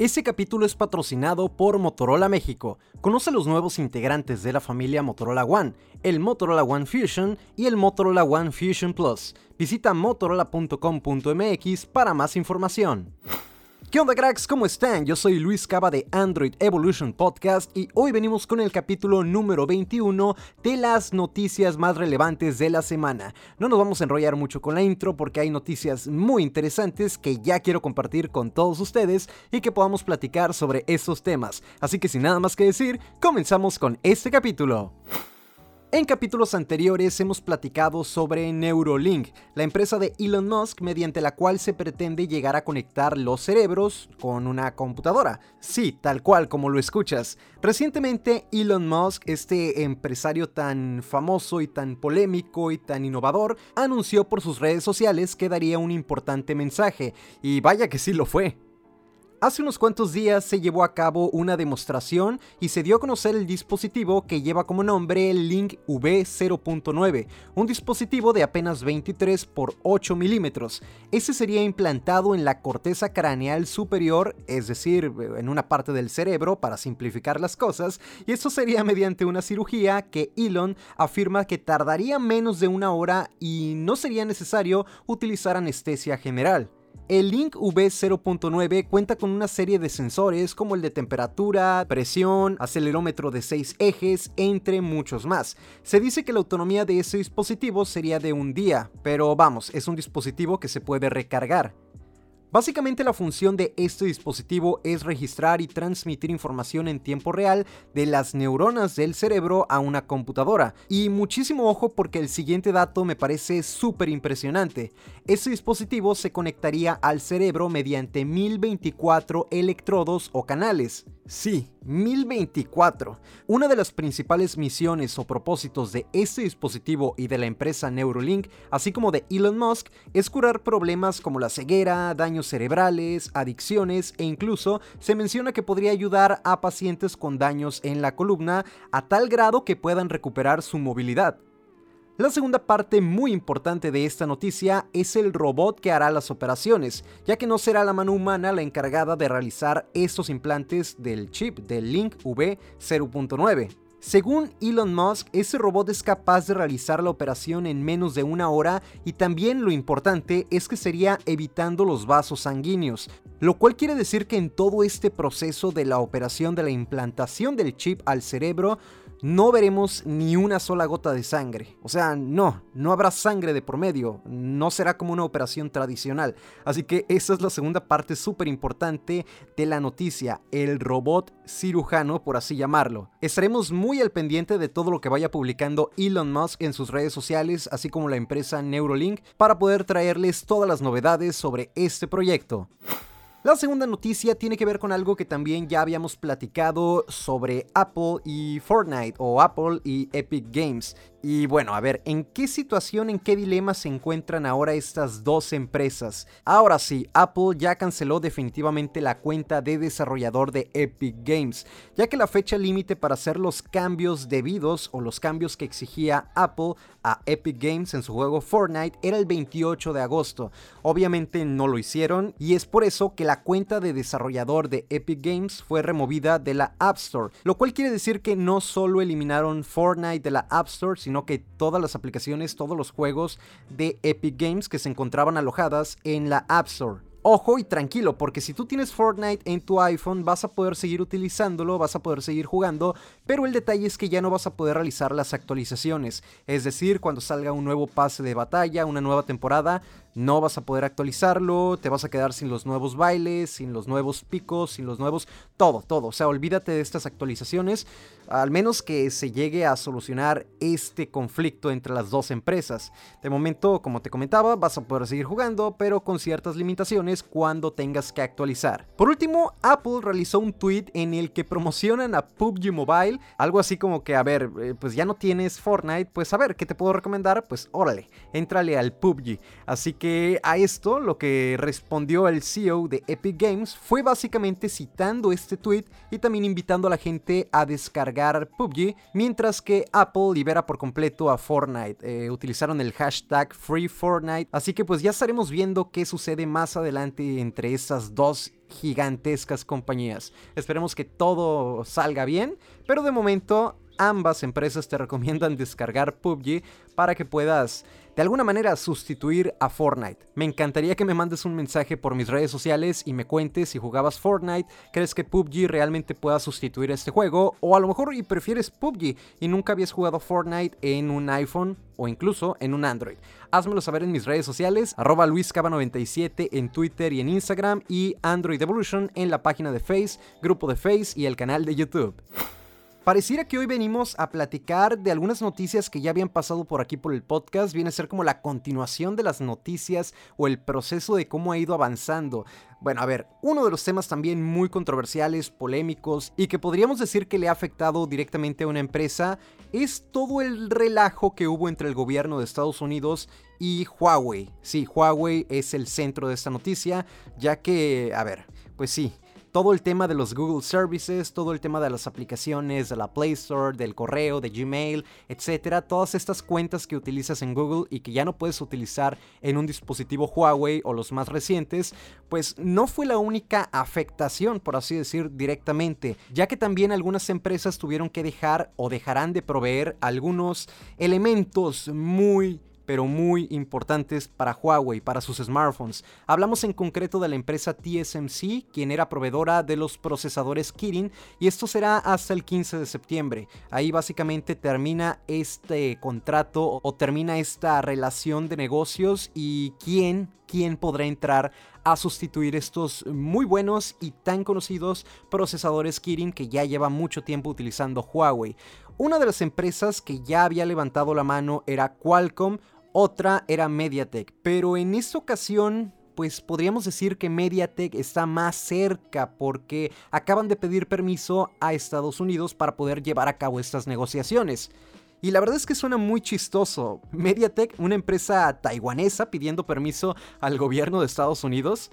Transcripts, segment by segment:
Este capítulo es patrocinado por Motorola México. Conoce los nuevos integrantes de la familia Motorola One, el Motorola One Fusion y el Motorola One Fusion Plus. Visita motorola.com.mx para más información. ¿Qué onda cracks? ¿Cómo están? Yo soy Luis Cava de Android Evolution Podcast y hoy venimos con el capítulo número 21 de las noticias más relevantes de la semana. No nos vamos a enrollar mucho con la intro porque hay noticias muy interesantes que ya quiero compartir con todos ustedes y que podamos platicar sobre esos temas. Así que sin nada más que decir, comenzamos con este capítulo. En capítulos anteriores hemos platicado sobre Neurolink, la empresa de Elon Musk mediante la cual se pretende llegar a conectar los cerebros con una computadora. Sí, tal cual como lo escuchas. Recientemente Elon Musk, este empresario tan famoso y tan polémico y tan innovador, anunció por sus redes sociales que daría un importante mensaje, y vaya que sí lo fue. Hace unos cuantos días se llevó a cabo una demostración y se dio a conocer el dispositivo que lleva como nombre Link V0.9, un dispositivo de apenas 23 por 8 milímetros. Ese sería implantado en la corteza craneal superior, es decir, en una parte del cerebro para simplificar las cosas, y esto sería mediante una cirugía que Elon afirma que tardaría menos de una hora y no sería necesario utilizar anestesia general. El Link V0.9 cuenta con una serie de sensores como el de temperatura, presión, acelerómetro de 6 ejes, entre muchos más. Se dice que la autonomía de ese dispositivo sería de un día, pero vamos, es un dispositivo que se puede recargar. Básicamente la función de este dispositivo es registrar y transmitir información en tiempo real de las neuronas del cerebro a una computadora. Y muchísimo ojo porque el siguiente dato me parece súper impresionante. Este dispositivo se conectaría al cerebro mediante 1024 electrodos o canales. Sí, 1024. Una de las principales misiones o propósitos de este dispositivo y de la empresa Neurolink, así como de Elon Musk, es curar problemas como la ceguera, cerebrales, adicciones e incluso se menciona que podría ayudar a pacientes con daños en la columna a tal grado que puedan recuperar su movilidad. La segunda parte muy importante de esta noticia es el robot que hará las operaciones, ya que no será la mano humana la encargada de realizar estos implantes del chip del Link V0.9. Según Elon Musk, ese robot es capaz de realizar la operación en menos de una hora y también lo importante es que sería evitando los vasos sanguíneos, lo cual quiere decir que en todo este proceso de la operación de la implantación del chip al cerebro no veremos ni una sola gota de sangre. O sea, no, no habrá sangre de promedio, no será como una operación tradicional. Así que esa es la segunda parte súper importante de la noticia, el robot cirujano, por así llamarlo. Estaremos muy al pendiente de todo lo que vaya publicando Elon Musk en sus redes sociales, así como la empresa Neurolink, para poder traerles todas las novedades sobre este proyecto. La segunda noticia tiene que ver con algo que también ya habíamos platicado sobre Apple y Fortnite o Apple y Epic Games. Y bueno, a ver, ¿en qué situación, en qué dilema se encuentran ahora estas dos empresas? Ahora sí, Apple ya canceló definitivamente la cuenta de desarrollador de Epic Games, ya que la fecha límite para hacer los cambios debidos o los cambios que exigía Apple a Epic Games en su juego Fortnite era el 28 de agosto. Obviamente no lo hicieron y es por eso que la cuenta de desarrollador de Epic Games fue removida de la App Store, lo cual quiere decir que no solo eliminaron Fortnite de la App Store, sino que todas las aplicaciones, todos los juegos de Epic Games que se encontraban alojadas en la App Store. Ojo y tranquilo, porque si tú tienes Fortnite en tu iPhone vas a poder seguir utilizándolo, vas a poder seguir jugando, pero el detalle es que ya no vas a poder realizar las actualizaciones. Es decir, cuando salga un nuevo pase de batalla, una nueva temporada, no vas a poder actualizarlo, te vas a quedar sin los nuevos bailes, sin los nuevos picos, sin los nuevos... Todo, todo. O sea, olvídate de estas actualizaciones, al menos que se llegue a solucionar este conflicto entre las dos empresas. De momento, como te comentaba, vas a poder seguir jugando, pero con ciertas limitaciones cuando tengas que actualizar. Por último, Apple realizó un tweet en el que promocionan a PUBG Mobile, algo así como que, a ver, eh, pues ya no tienes Fortnite, pues a ver, ¿qué te puedo recomendar? Pues órale, entrale al PUBG. Así Que a esto lo que respondió el CEO de Epic Games fue básicamente citando este tweet y también invitando a la gente a descargar PUBG, mientras que Apple libera por completo a Fortnite. Eh, utilizaron el hashtag FreeFortnite, así que pues ya estaremos viendo qué sucede más adelante entre esas dos gigantescas compañías. Esperemos que todo salga bien, pero de momento ambas empresas te recomiendan descargar PUBG para que puedas de alguna manera sustituir a Fortnite. Me encantaría que me mandes un mensaje por mis redes sociales y me cuentes si jugabas Fortnite, crees que PUBG realmente pueda sustituir este juego o a lo mejor y prefieres PUBG y nunca habías jugado Fortnite en un iPhone o incluso en un Android. Házmelo saber en mis redes sociales, arroba luiscaba97 en Twitter y en Instagram y Android Evolution en la página de Face, grupo de Face y el canal de YouTube. Pareciera que hoy venimos a platicar de algunas noticias que ya habían pasado por aquí por el podcast. Viene a ser como la continuación de las noticias o el proceso de cómo ha ido avanzando. Bueno, a ver, uno de los temas también muy controversiales, polémicos y que podríamos decir que le ha afectado directamente a una empresa es todo el relajo que hubo entre el gobierno de Estados Unidos y Huawei. Sí, Huawei es el centro de esta noticia, ya que, a ver, pues sí, todo el tema de los Google Services, todo el tema de las aplicaciones, de la Play Store, del correo, de Gmail, etcétera, todas estas cuentas que utilizas en Google y que ya no puedes utilizar en un dispositivo Huawei o los más recientes, pues no fue la única afectación, por así decir, directamente, ya que también algunas empresas tuvieron que dejar o dejarán de proveer algunos elementos muy pero muy importantes para Huawei, para sus smartphones. Hablamos en concreto de la empresa TSMC, quien era proveedora de los procesadores Kirin, y esto será hasta el 15 de septiembre. Ahí básicamente termina este contrato o termina esta relación de negocios y quién, quién podrá entrar a sustituir estos muy buenos y tan conocidos procesadores Kirin que ya lleva mucho tiempo utilizando Huawei. Una de las empresas que ya había levantado la mano era Qualcomm otra era Mediatek, pero en esta ocasión pues podríamos decir que Mediatek está más cerca porque acaban de pedir permiso a Estados Unidos para poder llevar a cabo estas negociaciones. Y la verdad es que suena muy chistoso. Mediatek, una empresa taiwanesa pidiendo permiso al gobierno de Estados Unidos.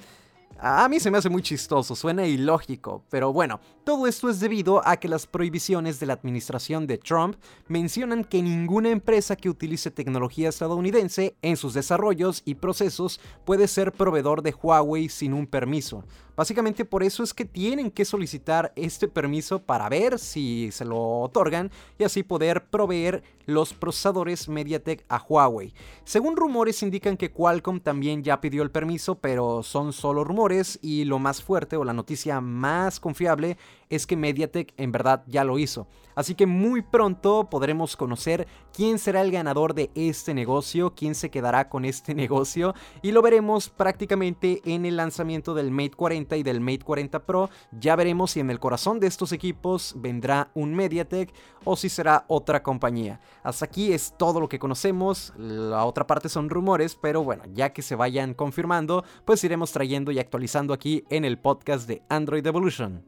A mí se me hace muy chistoso, suena ilógico, pero bueno, todo esto es debido a que las prohibiciones de la administración de Trump mencionan que ninguna empresa que utilice tecnología estadounidense en sus desarrollos y procesos puede ser proveedor de Huawei sin un permiso. Básicamente por eso es que tienen que solicitar este permiso para ver si se lo otorgan y así poder proveer los procesadores MediaTek a Huawei. Según rumores indican que Qualcomm también ya pidió el permiso, pero son solo rumores y lo más fuerte o la noticia más confiable es que Mediatek en verdad ya lo hizo. Así que muy pronto podremos conocer quién será el ganador de este negocio, quién se quedará con este negocio y lo veremos prácticamente en el lanzamiento del Mate 40 y del Mate 40 Pro. Ya veremos si en el corazón de estos equipos vendrá un Mediatek o si será otra compañía. Hasta aquí es todo lo que conocemos, la otra parte son rumores, pero bueno, ya que se vayan confirmando, pues iremos trayendo y actualizando aquí en el podcast de Android Evolution.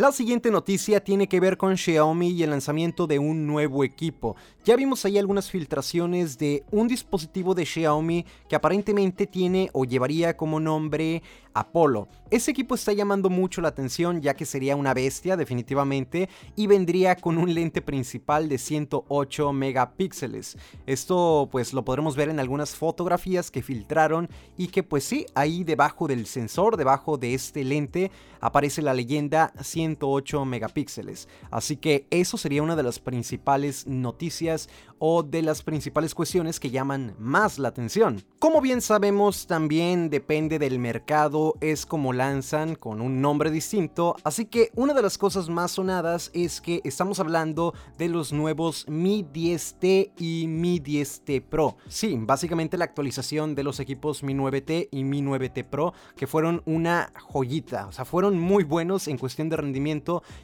La siguiente noticia tiene que ver con Xiaomi y el lanzamiento de un nuevo equipo. Ya vimos ahí algunas filtraciones de un dispositivo de Xiaomi que aparentemente tiene o llevaría como nombre Apollo. Ese equipo está llamando mucho la atención ya que sería una bestia definitivamente y vendría con un lente principal de 108 megapíxeles. Esto pues lo podremos ver en algunas fotografías que filtraron y que pues sí, ahí debajo del sensor, debajo de este lente aparece la leyenda 108 megapíxeles. Así que eso sería una de las principales noticias o de las principales cuestiones que llaman más la atención. Como bien sabemos, también depende del mercado, es como lanzan con un nombre distinto, así que una de las cosas más sonadas es que estamos hablando de los nuevos Mi 10T y Mi 10T Pro. Sí, básicamente la actualización de los equipos Mi 9T y Mi 9T Pro, que fueron una joyita, o sea, fueron muy buenos en cuestión de rendimiento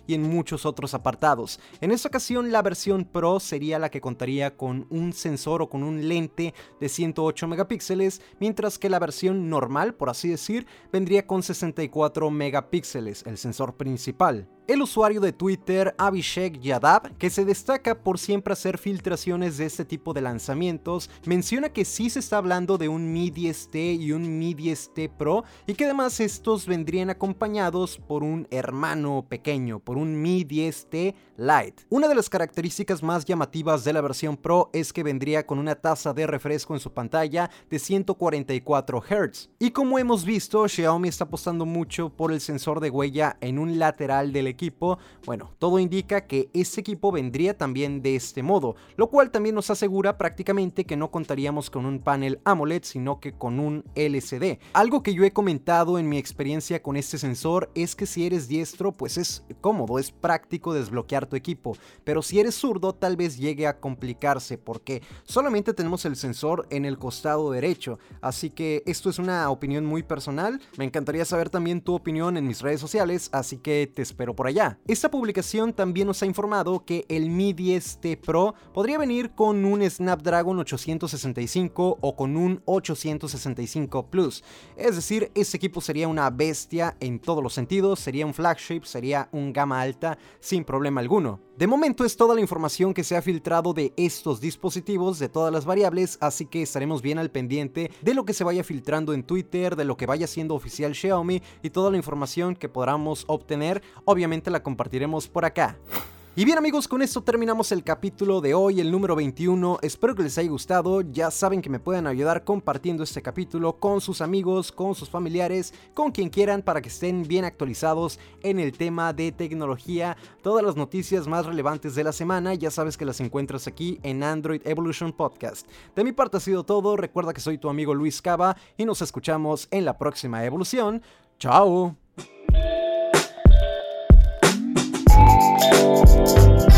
y en muchos otros apartados. En esta ocasión la versión Pro sería la que contaría con un sensor o con un lente de 108 megapíxeles, mientras que la versión normal, por así decir, vendría con 64 megapíxeles, el sensor principal. El usuario de Twitter Abhishek Yadav, que se destaca por siempre hacer filtraciones de este tipo de lanzamientos, menciona que sí se está hablando de un Mi 10T y un Mi 10T Pro y que además estos vendrían acompañados por un hermano pequeño, por un Mi 10T Lite. Una de las características más llamativas de la versión Pro es que vendría con una tasa de refresco en su pantalla de 144 Hz. Y como hemos visto, Xiaomi está apostando mucho por el sensor de huella en un lateral del equipo. Bueno, todo indica que este equipo vendría también de este modo, lo cual también nos asegura prácticamente que no contaríamos con un panel AMOLED, sino que con un LCD. Algo que yo he comentado en mi experiencia con este sensor es que si eres diestro, pues es cómodo, es práctico desbloquear tu equipo, pero si eres zurdo tal vez llegue a complicarse porque solamente tenemos el sensor en el costado derecho, así que esto es una opinión muy personal, me encantaría saber también tu opinión en mis redes sociales, así que te espero por allá. Esta publicación también nos ha informado que el Mi 10T Pro podría venir con un Snapdragon 865 o con un 865 Plus, es decir, este equipo sería una bestia en todos los sentidos, sería un flagship, sería un gama alta sin problema alguno. De momento es toda la información que se ha filtrado de estos dispositivos, de todas las variables, así que estaremos bien al pendiente de lo que se vaya filtrando en Twitter, de lo que vaya siendo oficial Xiaomi y toda la información que podamos obtener, obviamente la compartiremos por acá. Y bien amigos, con esto terminamos el capítulo de hoy, el número 21. Espero que les haya gustado. Ya saben que me pueden ayudar compartiendo este capítulo con sus amigos, con sus familiares, con quien quieran para que estén bien actualizados en el tema de tecnología. Todas las noticias más relevantes de la semana ya sabes que las encuentras aquí en Android Evolution Podcast. De mi parte ha sido todo. Recuerda que soy tu amigo Luis Cava y nos escuchamos en la próxima evolución. ¡Chao! Thank you.